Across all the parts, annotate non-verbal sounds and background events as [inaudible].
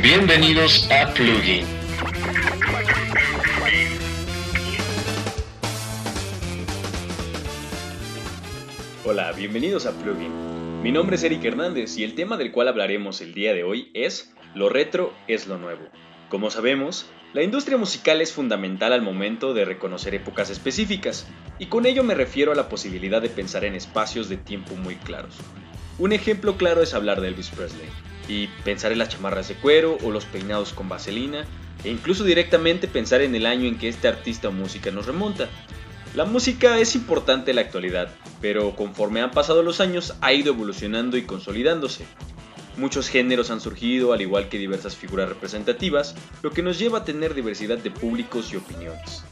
Bienvenidos a Plugin. Hola, bienvenidos a Plugin. Mi nombre es Eric Hernández y el tema del cual hablaremos el día de hoy es Lo retro es lo nuevo. Como sabemos, la industria musical es fundamental al momento de reconocer épocas específicas, y con ello me refiero a la posibilidad de pensar en espacios de tiempo muy claros. Un ejemplo claro es hablar de Elvis Presley, y pensar en las chamarras de cuero o los peinados con vaselina, e incluso directamente pensar en el año en que este artista o música nos remonta. La música es importante en la actualidad, pero conforme han pasado los años ha ido evolucionando y consolidándose. Muchos géneros han surgido, al igual que diversas figuras representativas, lo que nos lleva a tener diversidad de públicos y opiniones.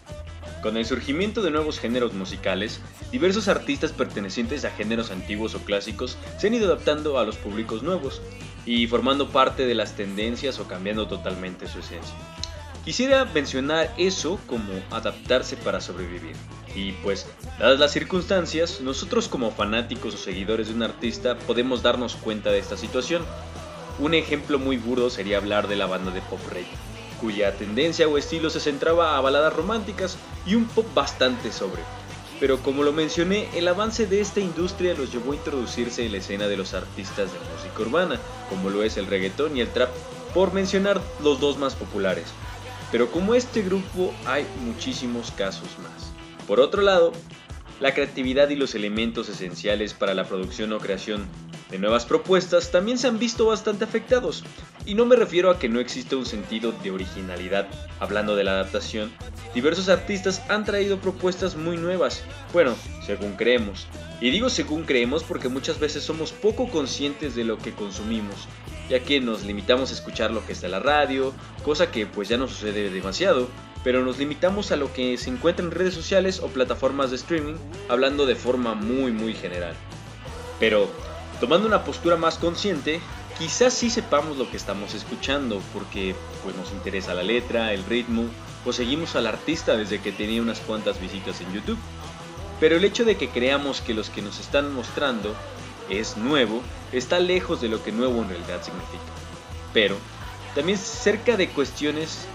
Con el surgimiento de nuevos géneros musicales, diversos artistas pertenecientes a géneros antiguos o clásicos se han ido adaptando a los públicos nuevos y formando parte de las tendencias o cambiando totalmente su esencia. Quisiera mencionar eso como adaptarse para sobrevivir. Y pues, dadas las circunstancias, nosotros como fanáticos o seguidores de un artista podemos darnos cuenta de esta situación. Un ejemplo muy burdo sería hablar de la banda de pop rey, cuya tendencia o estilo se centraba a baladas románticas y un pop bastante sobre. Pero como lo mencioné, el avance de esta industria los llevó a introducirse en la escena de los artistas de música urbana, como lo es el reggaetón y el trap, por mencionar los dos más populares. Pero como este grupo hay muchísimos casos más. Por otro lado, la creatividad y los elementos esenciales para la producción o creación de nuevas propuestas también se han visto bastante afectados. Y no me refiero a que no existe un sentido de originalidad. Hablando de la adaptación, diversos artistas han traído propuestas muy nuevas. Bueno, según creemos. Y digo según creemos porque muchas veces somos poco conscientes de lo que consumimos, ya que nos limitamos a escuchar lo que está en la radio, cosa que pues ya no sucede demasiado, pero nos limitamos a lo que se encuentra en redes sociales o plataformas de streaming, hablando de forma muy muy general. Pero Tomando una postura más consciente, quizás sí sepamos lo que estamos escuchando, porque pues nos interesa la letra, el ritmo, o seguimos al artista desde que tenía unas cuantas visitas en YouTube. Pero el hecho de que creamos que los que nos están mostrando es nuevo, está lejos de lo que nuevo en realidad significa. Pero también cerca de cuestiones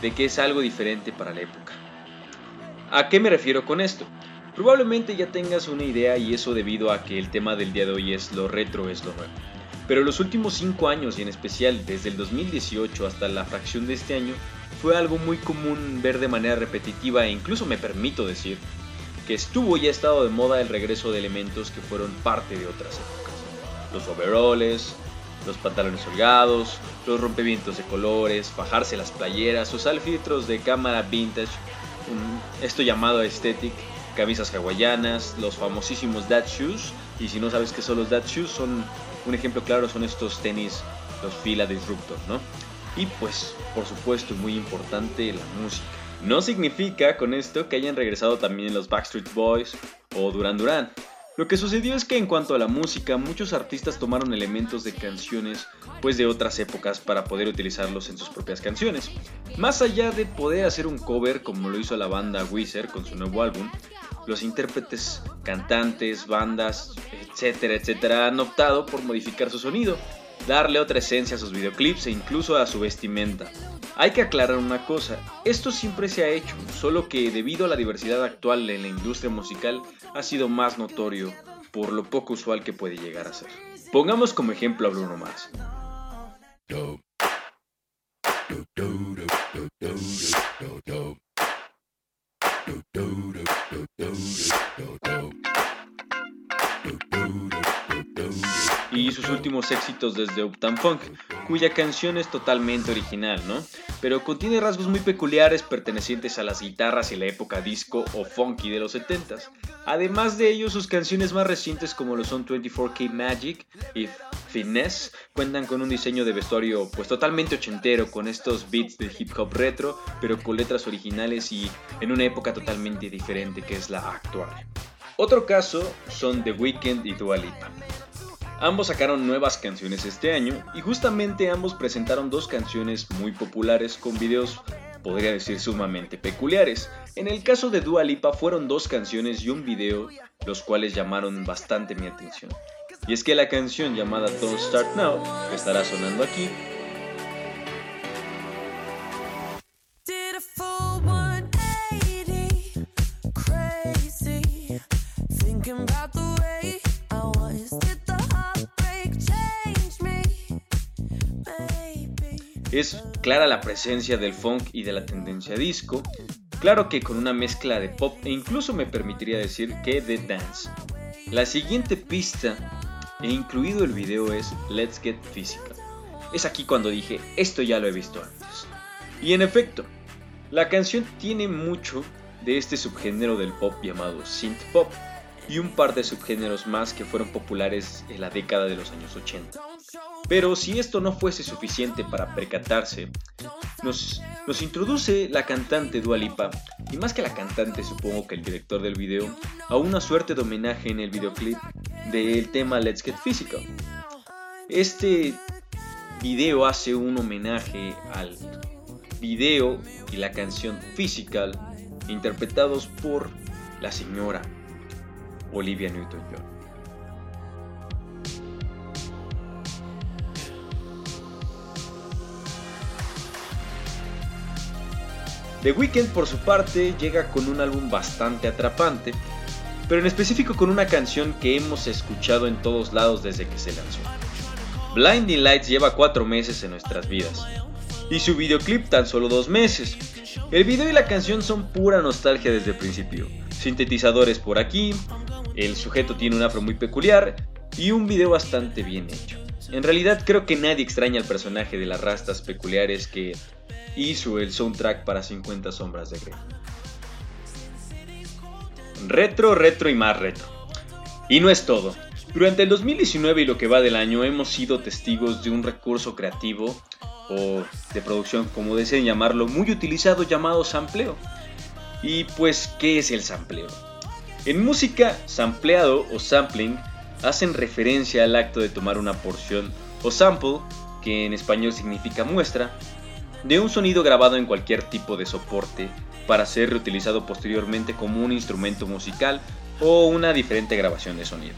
de que es algo diferente para la época. ¿A qué me refiero con esto? Probablemente ya tengas una idea y eso debido a que el tema del día de hoy es lo retro es lo nuevo. Pero los últimos 5 años y en especial desde el 2018 hasta la fracción de este año fue algo muy común ver de manera repetitiva e incluso me permito decir que estuvo y ha estado de moda el regreso de elementos que fueron parte de otras épocas. Los overoles, los pantalones holgados, los rompevientos de colores, fajarse las playeras, usar filtros de cámara vintage, esto llamado aesthetic camisas hawaianas, los famosísimos dad shoes. Y si no sabes qué son los dad shoes, son un ejemplo claro son estos tenis, los Fila Disruptor, ¿no? Y pues, por supuesto, muy importante la música. No significa con esto que hayan regresado también los Backstreet Boys o Duran Duran. Lo que sucedió es que en cuanto a la música, muchos artistas tomaron elementos de canciones pues de otras épocas para poder utilizarlos en sus propias canciones. Más allá de poder hacer un cover como lo hizo la banda Weezer con su nuevo álbum, los intérpretes, cantantes, bandas, etcétera, etcétera, han optado por modificar su sonido, darle otra esencia a sus videoclips e incluso a su vestimenta. Hay que aclarar una cosa, esto siempre se ha hecho, solo que debido a la diversidad actual en la industria musical ha sido más notorio por lo poco usual que puede llegar a ser. Pongamos como ejemplo a Bruno Mars. do, do, do. Y sus últimos éxitos desde Uptown Funk, cuya canción es totalmente original, ¿no? Pero contiene rasgos muy peculiares pertenecientes a las guitarras y la época disco o funky de los 70s. Además de ello, sus canciones más recientes como lo son 24K Magic y Finesse cuentan con un diseño de vestuario pues totalmente ochentero con estos beats de hip hop retro, pero con letras originales y en una época totalmente diferente que es la actual. Otro caso son The Weeknd y Dua Lipa. Ambos sacaron nuevas canciones este año y justamente ambos presentaron dos canciones muy populares con videos podría decir sumamente peculiares. En el caso de Dua Lipa fueron dos canciones y un video los cuales llamaron bastante mi atención. Y es que la canción llamada Don't Start Now, que estará sonando aquí, Es clara la presencia del funk y de la tendencia disco, claro que con una mezcla de pop e incluso me permitiría decir que de dance. La siguiente pista e incluido el video es Let's Get Physical. Es aquí cuando dije, esto ya lo he visto antes. Y en efecto, la canción tiene mucho de este subgénero del pop llamado synth pop y un par de subgéneros más que fueron populares en la década de los años 80. Pero si esto no fuese suficiente para percatarse, nos, nos introduce la cantante Dua Lipa, y más que la cantante supongo que el director del video, a una suerte de homenaje en el videoclip del tema Let's Get Physical. Este video hace un homenaje al video y la canción Physical interpretados por la señora Olivia Newton-John. The Weeknd por su parte llega con un álbum bastante atrapante, pero en específico con una canción que hemos escuchado en todos lados desde que se lanzó. Blinding Lights lleva 4 meses en nuestras vidas, y su videoclip tan solo 2 meses. El video y la canción son pura nostalgia desde el principio, sintetizadores por aquí, el sujeto tiene un afro muy peculiar y un video bastante bien hecho. En realidad creo que nadie extraña al personaje de las rastas peculiares que hizo el soundtrack para 50 sombras de Grey. Retro, retro y más retro. Y no es todo. Durante el 2019 y lo que va del año hemos sido testigos de un recurso creativo o de producción, como deseen llamarlo, muy utilizado llamado sampleo. Y pues, ¿qué es el sampleo? En música, sampleado o sampling hacen referencia al acto de tomar una porción o sample, que en español significa muestra, de un sonido grabado en cualquier tipo de soporte para ser reutilizado posteriormente como un instrumento musical o una diferente grabación de sonido.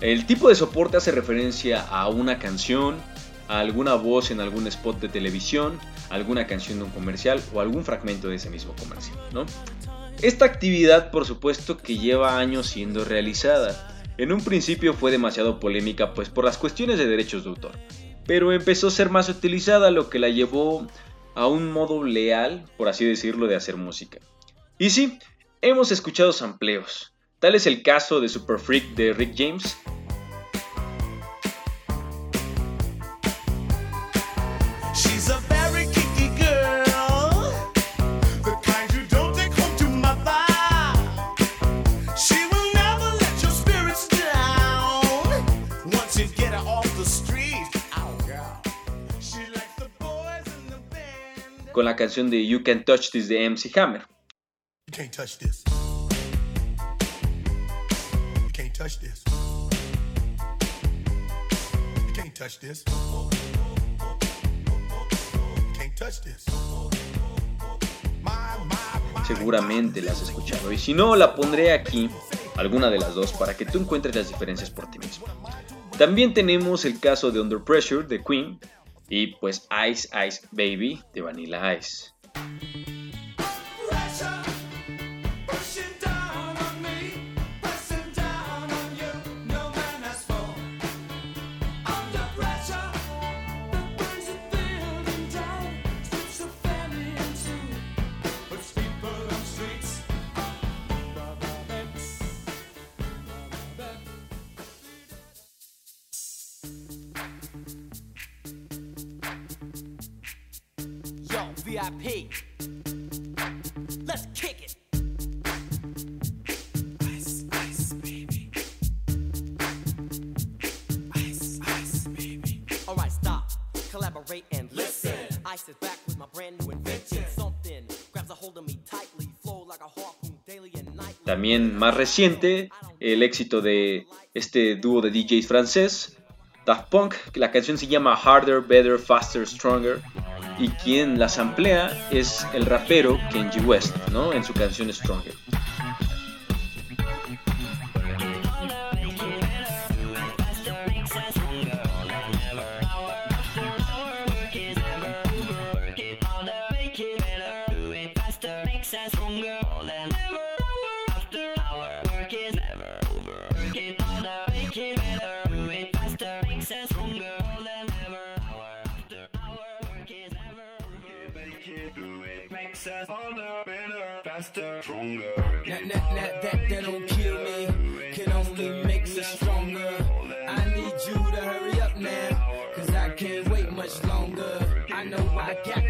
El tipo de soporte hace referencia a una canción, a alguna voz en algún spot de televisión, alguna canción de un comercial o algún fragmento de ese mismo comercial. Esta actividad por supuesto que lleva años siendo realizada. En un principio fue demasiado polémica pues por las cuestiones de derechos de autor, pero empezó a ser más utilizada lo que la llevó a un modo leal, por así decirlo, de hacer música. Y sí, hemos escuchado sampleos. Tal es el caso de Super Freak de Rick James, canción de You Can Touch This de MC Hammer. You can't touch this. You can't touch this. You can't touch this. You can't touch this. Seguramente la has escuchado y si no la pondré aquí, alguna de las dos, para que tú encuentres las diferencias por ti mismo. También tenemos el caso de Under Pressure de Queen, y pues Ice Ice Baby de Vanilla Ice. También más reciente, el éxito de este dúo de DJs francés, Daft Punk, la canción se llama Harder, Better, Faster, Stronger y quien las amplía es el rapero Kenji West, ¿no? En su canción Stronger.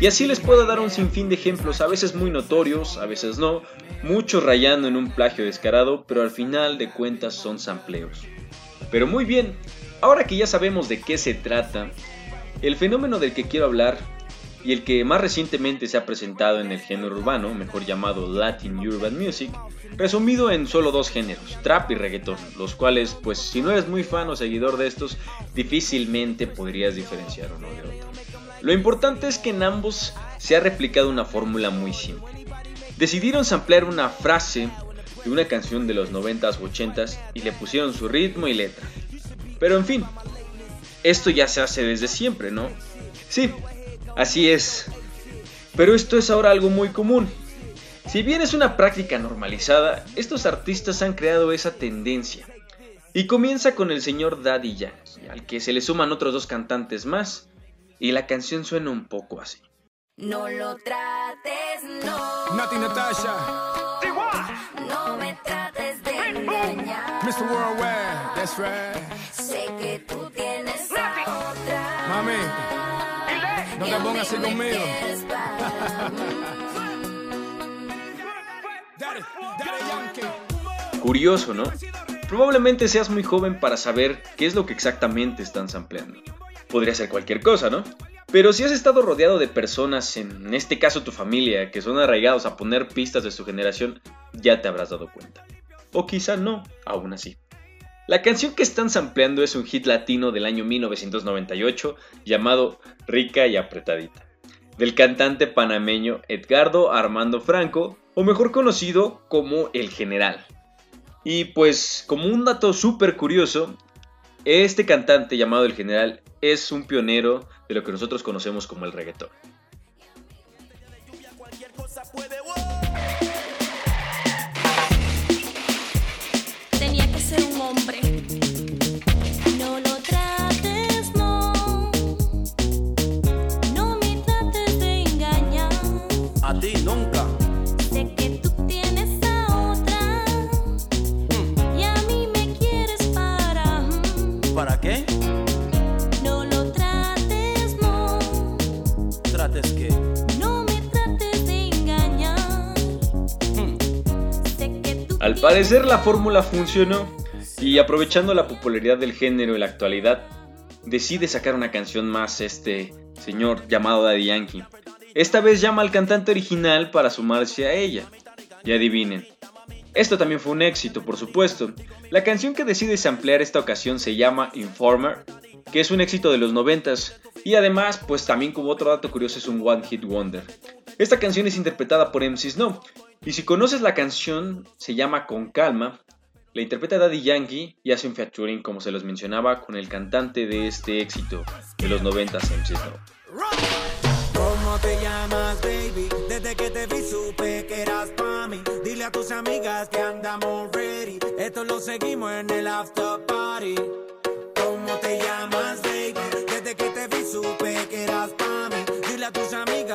Y así les puedo dar un sinfín de ejemplos, a veces muy notorios, a veces no, muchos rayando en un plagio descarado, pero al final de cuentas son sampleos. Pero muy bien, ahora que ya sabemos de qué se trata, el fenómeno del que quiero hablar y el que más recientemente se ha presentado en el género urbano, mejor llamado Latin Urban Music, resumido en solo dos géneros, trap y reggaeton, los cuales, pues si no eres muy fan o seguidor de estos, difícilmente podrías diferenciar uno de otro. Lo importante es que en ambos se ha replicado una fórmula muy simple. Decidieron samplear una frase de una canción de los 90s o 80s y le pusieron su ritmo y letra. Pero en fin, esto ya se hace desde siempre, ¿no? Sí, así es. Pero esto es ahora algo muy común. Si bien es una práctica normalizada, estos artistas han creado esa tendencia. Y comienza con el señor Daddy Yankee, al que se le suman otros dos cantantes más, y la canción suena un poco así. No lo trates, no. Nati Natasha. No me trates de engañar. Mr. Worldwide, that's right. Sé que tú tienes a otra. Mami, no te pongas así conmigo. [laughs] Curioso, ¿no? Probablemente seas muy joven para saber qué es lo que exactamente están sampleando. Podría ser cualquier cosa, ¿no? Pero si has estado rodeado de personas, en este caso tu familia, que son arraigados a poner pistas de su generación, ya te habrás dado cuenta. O quizá no, aún así. La canción que están sampleando es un hit latino del año 1998 llamado Rica y Apretadita, del cantante panameño Edgardo Armando Franco, o mejor conocido como El General. Y pues, como un dato súper curioso, este cantante llamado El General es un pionero de lo que nosotros conocemos como el reggaetón. Al parecer la fórmula funcionó y aprovechando la popularidad del género en la actualidad, decide sacar una canción más este señor llamado Daddy Yankee. Esta vez llama al cantante original para sumarse a ella. Y adivinen. Esto también fue un éxito, por supuesto. La canción que decide samplear esta ocasión se llama Informer, que es un éxito de los 90s y además, pues también como otro dato curioso es un One Hit Wonder. Esta canción es interpretada por MC Snow, y si conoces la canción, se llama Con Calma, la interpreta Daddy Yankee y hace un featuring, como se los mencionaba, con el cantante de este éxito de los 90s, MC Snow. ¿Cómo te llamas, baby? Desde que te vi supe que eras. Dile a tus amigas que andamos ready. Esto lo seguimos en el after party.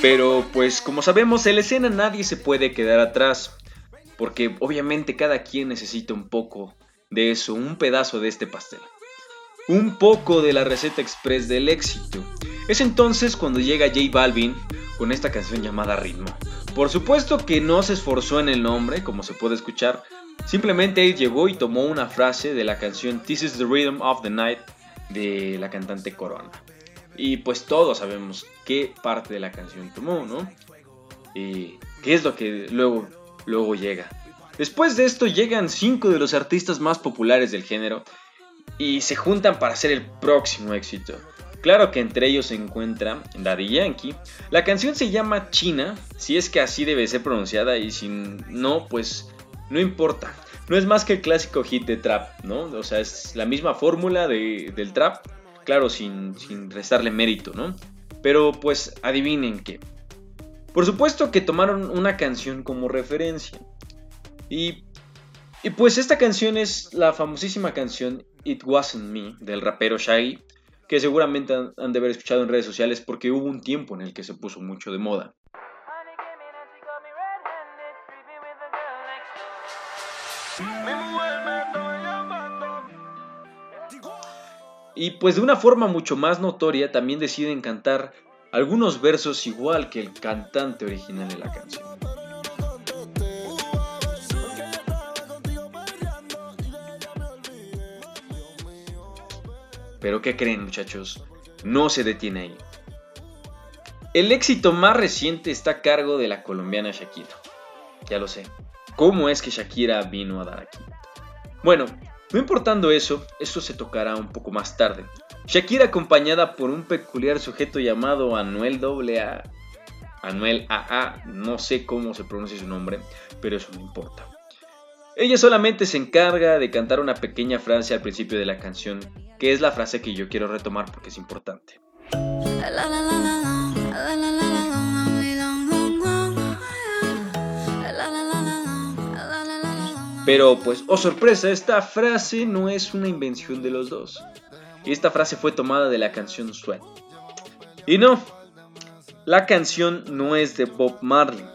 Pero pues como sabemos, en la escena nadie se puede quedar atrás, porque obviamente cada quien necesita un poco de eso, un pedazo de este pastel. Un poco de la receta express del éxito. Es entonces cuando llega J Balvin con esta canción llamada Ritmo. Por supuesto que no se esforzó en el nombre, como se puede escuchar, simplemente él llegó y tomó una frase de la canción This is the Rhythm of the Night de la cantante Corona. Y pues todos sabemos qué parte de la canción tomó, ¿no? Y qué es lo que luego, luego llega. Después de esto llegan cinco de los artistas más populares del género y se juntan para hacer el próximo éxito. Claro que entre ellos se encuentra Daddy Yankee. La canción se llama China, si es que así debe ser pronunciada y si no, pues no importa. No es más que el clásico hit de trap, ¿no? O sea, es la misma fórmula de- del trap, claro, sin, sin restarle mérito, ¿no? Pero pues adivinen qué. Por supuesto que tomaron una canción como referencia. Y, y pues esta canción es la famosísima canción It Wasn't Me del rapero Shaggy, que seguramente han, han de haber escuchado en redes sociales porque hubo un tiempo en el que se puso mucho de moda. Y pues de una forma mucho más notoria también deciden cantar algunos versos igual que el cantante original de la canción. Pero ¿qué creen muchachos? No se detiene ahí. El éxito más reciente está a cargo de la colombiana Shakira. Ya lo sé. ¿Cómo es que Shakira vino a dar aquí? Bueno, no importando eso, esto se tocará un poco más tarde. Shakira acompañada por un peculiar sujeto llamado Anuel AA. Anuel AA, no sé cómo se pronuncia su nombre, pero eso no importa. Ella solamente se encarga de cantar una pequeña frase al principio de la canción, que es la frase que yo quiero retomar porque es importante. Pero pues, oh sorpresa, esta frase no es una invención de los dos. Esta frase fue tomada de la canción Sweat. Y no, la canción no es de Bob Marley,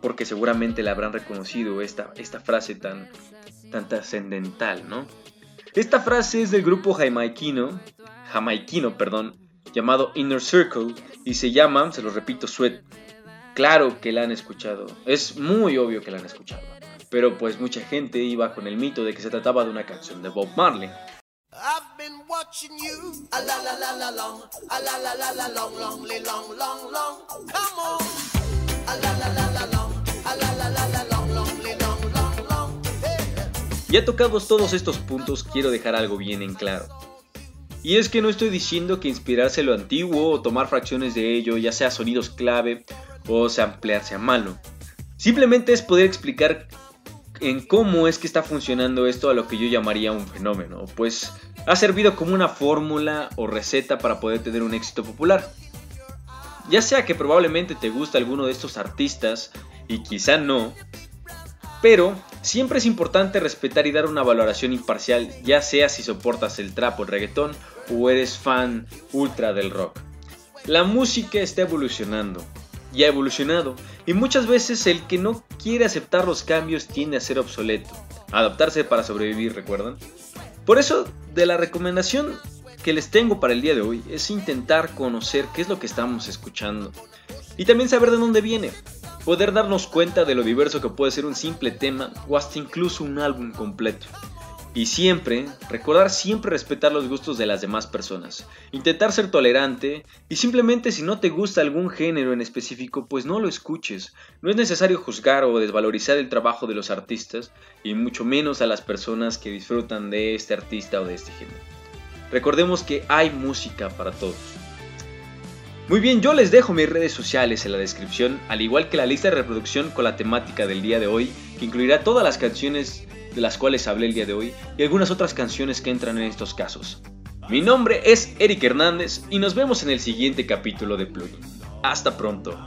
porque seguramente la habrán reconocido esta, esta frase tan, tan trascendental, ¿no? Esta frase es del grupo jamaiquino, jamaiquino, perdón, llamado Inner Circle y se llama, se lo repito, Sweat. Claro que la han escuchado, es muy obvio que la han escuchado, pero pues mucha gente iba con el mito de que se trataba de una canción de Bob Marley. Ya tocados todos estos puntos, quiero dejar algo bien en claro. Y es que no estoy diciendo que inspirarse lo antiguo o tomar fracciones de ello, ya sea sonidos clave o samplear sea malo. Simplemente es poder explicar en cómo es que está funcionando esto a lo que yo llamaría un fenómeno, pues ha servido como una fórmula o receta para poder tener un éxito popular. Ya sea que probablemente te gusta alguno de estos artistas y quizá no, pero siempre es importante respetar y dar una valoración imparcial, ya sea si soportas el trap o el reggaetón o eres fan ultra del rock. La música está evolucionando, y ha evolucionado, y muchas veces el que no quiere aceptar los cambios tiende a ser obsoleto, adaptarse para sobrevivir, ¿recuerdan? Por eso, de la recomendación que les tengo para el día de hoy es intentar conocer qué es lo que estamos escuchando, y también saber de dónde viene, poder darnos cuenta de lo diverso que puede ser un simple tema o hasta incluso un álbum completo. Y siempre, recordar siempre respetar los gustos de las demás personas, intentar ser tolerante y simplemente si no te gusta algún género en específico, pues no lo escuches. No es necesario juzgar o desvalorizar el trabajo de los artistas y mucho menos a las personas que disfrutan de este artista o de este género. Recordemos que hay música para todos. Muy bien, yo les dejo mis redes sociales en la descripción, al igual que la lista de reproducción con la temática del día de hoy, que incluirá todas las canciones de las cuales hablé el día de hoy y algunas otras canciones que entran en estos casos. Mi nombre es Eric Hernández y nos vemos en el siguiente capítulo de Plugin. Hasta pronto.